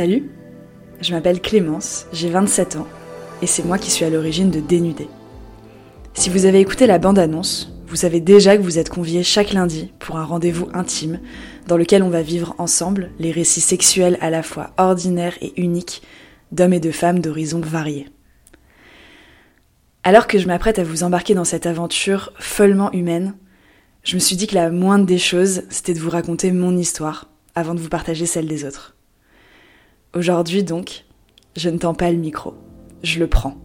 Salut, je m'appelle Clémence, j'ai 27 ans, et c'est moi qui suis à l'origine de Dénudé. Si vous avez écouté la bande-annonce, vous savez déjà que vous êtes conviés chaque lundi pour un rendez-vous intime dans lequel on va vivre ensemble les récits sexuels à la fois ordinaires et uniques d'hommes et de femmes d'horizons variés. Alors que je m'apprête à vous embarquer dans cette aventure follement humaine, je me suis dit que la moindre des choses, c'était de vous raconter mon histoire avant de vous partager celle des autres. Aujourd'hui donc, je ne tends pas le micro, je le prends.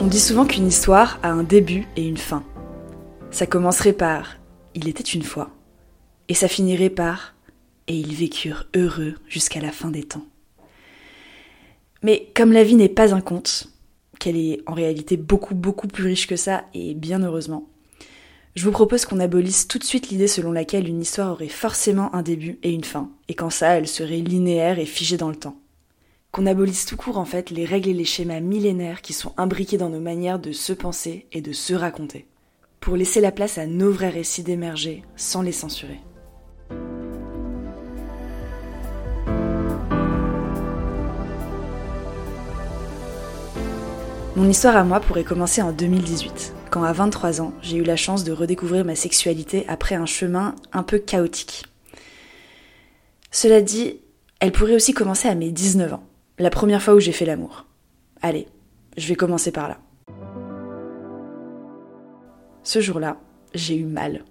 On dit souvent qu'une histoire a un début et une fin. Ça commencerait par Il était une fois, et ça finirait par Et ils vécurent heureux jusqu'à la fin des temps. Mais comme la vie n'est pas un conte, qu'elle est en réalité beaucoup beaucoup plus riche que ça, et bien heureusement, je vous propose qu'on abolisse tout de suite l'idée selon laquelle une histoire aurait forcément un début et une fin, et qu'en ça elle serait linéaire et figée dans le temps. Qu'on abolisse tout court en fait les règles et les schémas millénaires qui sont imbriqués dans nos manières de se penser et de se raconter, pour laisser la place à nos vrais récits d'émerger sans les censurer. Mon histoire à moi pourrait commencer en 2018, quand à 23 ans, j'ai eu la chance de redécouvrir ma sexualité après un chemin un peu chaotique. Cela dit, elle pourrait aussi commencer à mes 19 ans, la première fois où j'ai fait l'amour. Allez, je vais commencer par là. Ce jour-là, j'ai eu mal.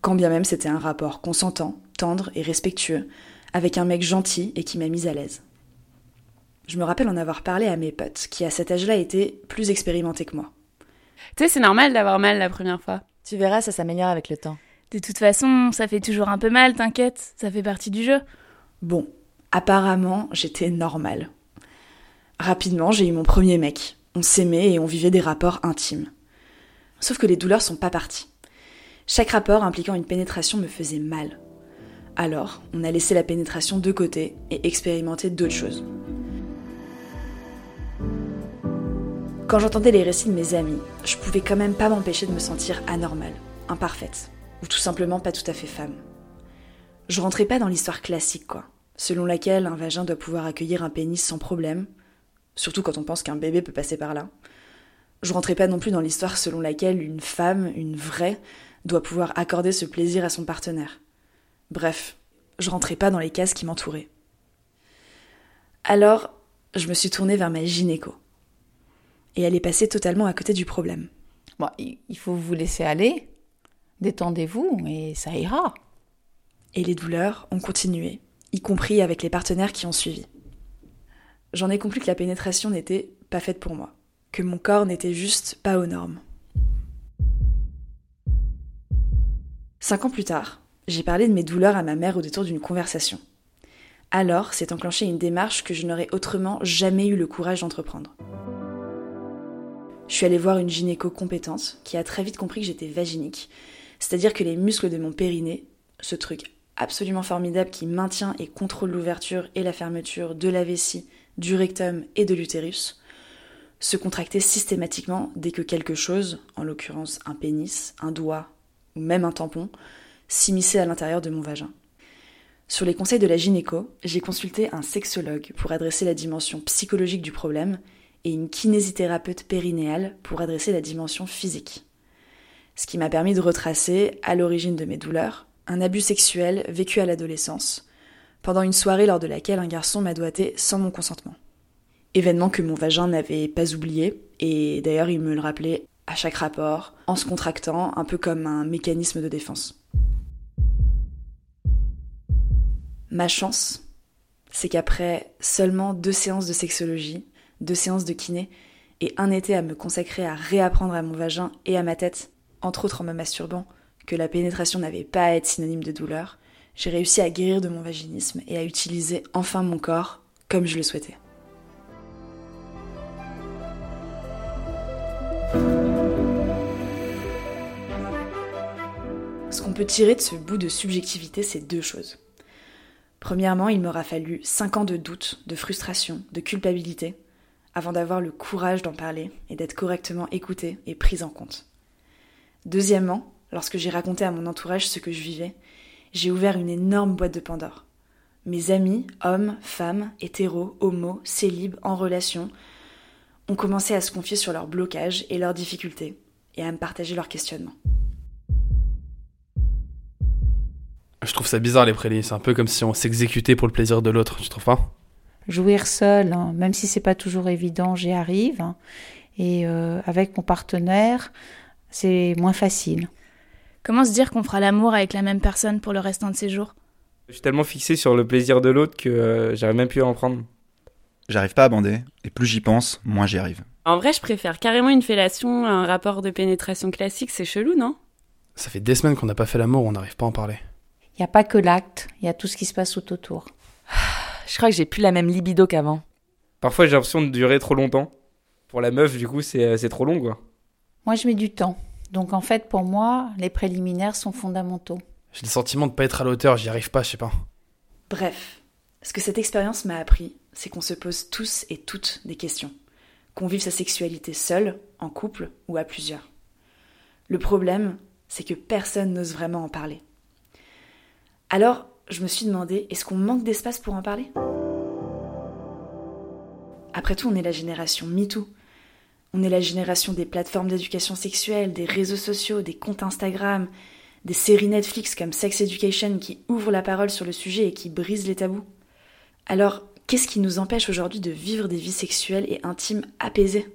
Quand bien même c'était un rapport consentant, tendre et respectueux, avec un mec gentil et qui m'a mise à l'aise. Je me rappelle en avoir parlé à mes potes, qui à cet âge-là étaient plus expérimentés que moi. Tu sais, c'est normal d'avoir mal la première fois. Tu verras, ça s'améliore avec le temps. De toute façon, ça fait toujours un peu mal, t'inquiète, ça fait partie du jeu. Bon, apparemment, j'étais normale. Rapidement, j'ai eu mon premier mec. On s'aimait et on vivait des rapports intimes. Sauf que les douleurs sont pas parties. Chaque rapport impliquant une pénétration me faisait mal. Alors, on a laissé la pénétration de côté et expérimenté d'autres choses. Quand j'entendais les récits de mes amis, je pouvais quand même pas m'empêcher de me sentir anormale, imparfaite, ou tout simplement pas tout à fait femme. Je rentrais pas dans l'histoire classique, quoi, selon laquelle un vagin doit pouvoir accueillir un pénis sans problème, surtout quand on pense qu'un bébé peut passer par là. Je rentrais pas non plus dans l'histoire selon laquelle une femme, une vraie, doit pouvoir accorder ce plaisir à son partenaire. Bref, je rentrais pas dans les cases qui m'entouraient. Alors, je me suis tournée vers ma gynéco. Et elle est passée totalement à côté du problème. Bon, il faut vous laisser aller, détendez-vous et ça ira. Et les douleurs ont continué, y compris avec les partenaires qui ont suivi j'en ai conclu que la pénétration n'était pas faite pour moi, que mon corps n'était juste pas aux normes. Cinq ans plus tard, j'ai parlé de mes douleurs à ma mère au détour d'une conversation. Alors s'est enclenchée une démarche que je n'aurais autrement jamais eu le courage d'entreprendre. Je suis allée voir une gynéco compétente qui a très vite compris que j'étais vaginique, c'est-à-dire que les muscles de mon périnée, ce truc absolument formidable qui maintient et contrôle l'ouverture et la fermeture de la vessie du rectum et de l'utérus, se contracter systématiquement dès que quelque chose, en l'occurrence un pénis, un doigt ou même un tampon, s'immisçait à l'intérieur de mon vagin. Sur les conseils de la gynéco, j'ai consulté un sexologue pour adresser la dimension psychologique du problème et une kinésithérapeute périnéale pour adresser la dimension physique. Ce qui m'a permis de retracer, à l'origine de mes douleurs, un abus sexuel vécu à l'adolescence, pendant une soirée lors de laquelle un garçon m'a doigté sans mon consentement. Événement que mon vagin n'avait pas oublié, et d'ailleurs il me le rappelait à chaque rapport, en se contractant, un peu comme un mécanisme de défense. Ma chance, c'est qu'après seulement deux séances de sexologie, deux séances de kiné, et un été à me consacrer à réapprendre à mon vagin et à ma tête, entre autres en me masturbant, que la pénétration n'avait pas à être synonyme de douleur, j'ai réussi à guérir de mon vaginisme et à utiliser enfin mon corps comme je le souhaitais. Ce qu'on peut tirer de ce bout de subjectivité, c'est deux choses. Premièrement, il m'aura fallu cinq ans de doute, de frustration, de culpabilité, avant d'avoir le courage d'en parler et d'être correctement écoutée et prise en compte. Deuxièmement, lorsque j'ai raconté à mon entourage ce que je vivais, j'ai ouvert une énorme boîte de Pandore. Mes amis, hommes, femmes, hétéros, homos, célibes, en relation, ont commencé à se confier sur leurs blocages et leurs difficultés, et à me partager leurs questionnements. Je trouve ça bizarre les prélis, c'est un peu comme si on s'exécutait pour le plaisir de l'autre, tu trouves pas? Jouir seul, hein, même si c'est pas toujours évident, j'y arrive. hein. Et euh, avec mon partenaire, c'est moins facile. Comment se dire qu'on fera l'amour avec la même personne pour le restant de ses jours? Je suis tellement fixé sur le plaisir de l'autre que euh, j'arrive même plus à en prendre. J'arrive pas à bander, et plus j'y pense, moins j'y arrive. En vrai, je préfère carrément une fellation à un rapport de pénétration classique, c'est chelou, non? Ça fait des semaines qu'on n'a pas fait l'amour, on n'arrive pas à en parler. Il n'y a pas que l'acte, il y a tout ce qui se passe tout autour. Je crois que j'ai plus la même libido qu'avant. Parfois j'ai l'impression de durer trop longtemps. Pour la meuf, du coup, c'est euh, c'est trop long, quoi. Moi, je mets du temps. Donc en fait, pour moi, les préliminaires sont fondamentaux. J'ai le sentiment de pas être à l'auteur, j'y arrive pas, je sais pas. Bref, ce que cette expérience m'a appris, c'est qu'on se pose tous et toutes des questions. Qu'on vive sa sexualité seul, en couple ou à plusieurs. Le problème, c'est que personne n'ose vraiment en parler. Alors, je me suis demandé, est-ce qu'on manque d'espace pour en parler? Après tout, on est la génération MeToo. On est la génération des plateformes d'éducation sexuelle, des réseaux sociaux, des comptes Instagram, des séries Netflix comme Sex Education qui ouvrent la parole sur le sujet et qui brisent les tabous. Alors, qu'est-ce qui nous empêche aujourd'hui de vivre des vies sexuelles et intimes apaisées?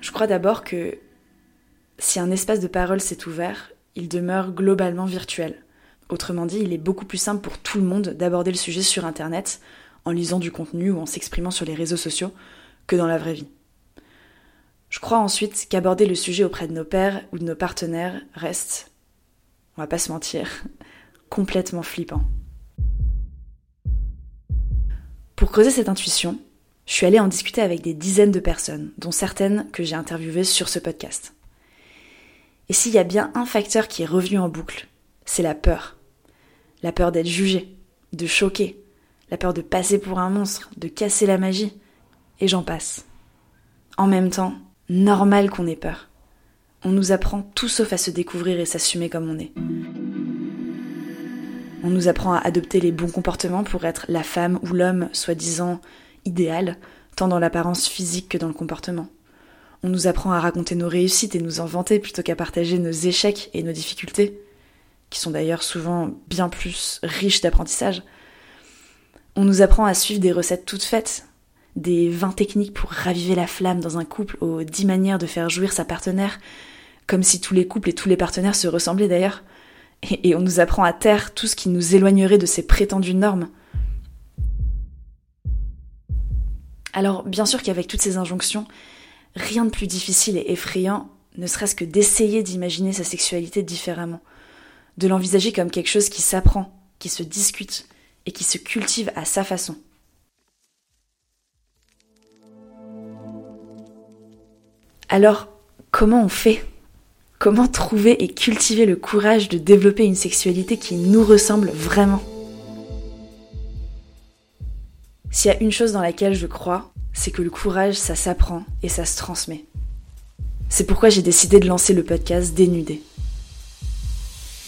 Je crois d'abord que si un espace de parole s'est ouvert, il demeure globalement virtuel. Autrement dit, il est beaucoup plus simple pour tout le monde d'aborder le sujet sur Internet, en lisant du contenu ou en s'exprimant sur les réseaux sociaux, que dans la vraie vie. Je crois ensuite qu'aborder le sujet auprès de nos pères ou de nos partenaires reste, on va pas se mentir, complètement flippant. Pour creuser cette intuition, je suis allée en discuter avec des dizaines de personnes, dont certaines que j'ai interviewées sur ce podcast. Et s'il y a bien un facteur qui est revenu en boucle, c'est la peur. La peur d'être jugé, de choquer, la peur de passer pour un monstre, de casser la magie, et j'en passe. En même temps, normal qu'on ait peur. On nous apprend tout sauf à se découvrir et s'assumer comme on est. On nous apprend à adopter les bons comportements pour être la femme ou l'homme soi-disant idéal, tant dans l'apparence physique que dans le comportement. On nous apprend à raconter nos réussites et nous en vanter plutôt qu'à partager nos échecs et nos difficultés, qui sont d'ailleurs souvent bien plus riches d'apprentissage. On nous apprend à suivre des recettes toutes faites, des 20 techniques pour raviver la flamme dans un couple aux 10 manières de faire jouir sa partenaire, comme si tous les couples et tous les partenaires se ressemblaient d'ailleurs. Et, et on nous apprend à taire tout ce qui nous éloignerait de ces prétendues normes. Alors, bien sûr qu'avec toutes ces injonctions, rien de plus difficile et effrayant, ne serait-ce que d'essayer d'imaginer sa sexualité différemment, de l'envisager comme quelque chose qui s'apprend, qui se discute et qui se cultive à sa façon. Alors, comment on fait? Comment trouver et cultiver le courage de développer une sexualité qui nous ressemble vraiment? S'il y a une chose dans laquelle je crois, c'est que le courage, ça s'apprend et ça se transmet. C'est pourquoi j'ai décidé de lancer le podcast Dénudé.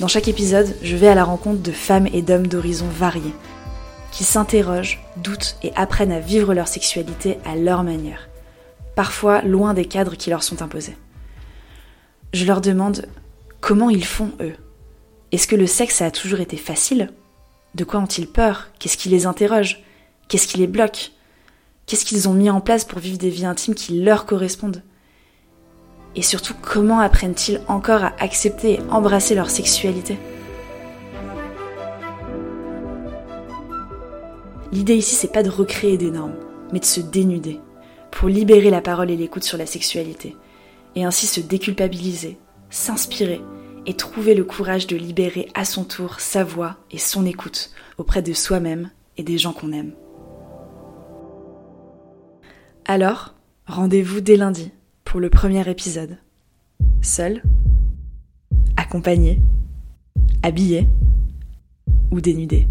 Dans chaque épisode, je vais à la rencontre de femmes et d'hommes d'horizons variés, qui s'interrogent, doutent et apprennent à vivre leur sexualité à leur manière, parfois loin des cadres qui leur sont imposés. Je leur demande comment ils font eux. Est-ce que le sexe a toujours été facile? De quoi ont-ils peur? Qu'est-ce qui les interroge? Qu'est-ce qui les bloque? Qu'est-ce qu'ils ont mis en place pour vivre des vies intimes qui leur correspondent Et surtout, comment apprennent-ils encore à accepter et embrasser leur sexualité L'idée ici, c'est pas de recréer des normes, mais de se dénuder, pour libérer la parole et l'écoute sur la sexualité, et ainsi se déculpabiliser, s'inspirer et trouver le courage de libérer à son tour sa voix et son écoute auprès de soi-même et des gens qu'on aime. Alors, rendez-vous dès lundi pour le premier épisode. Seul, accompagné, habillé ou dénudé.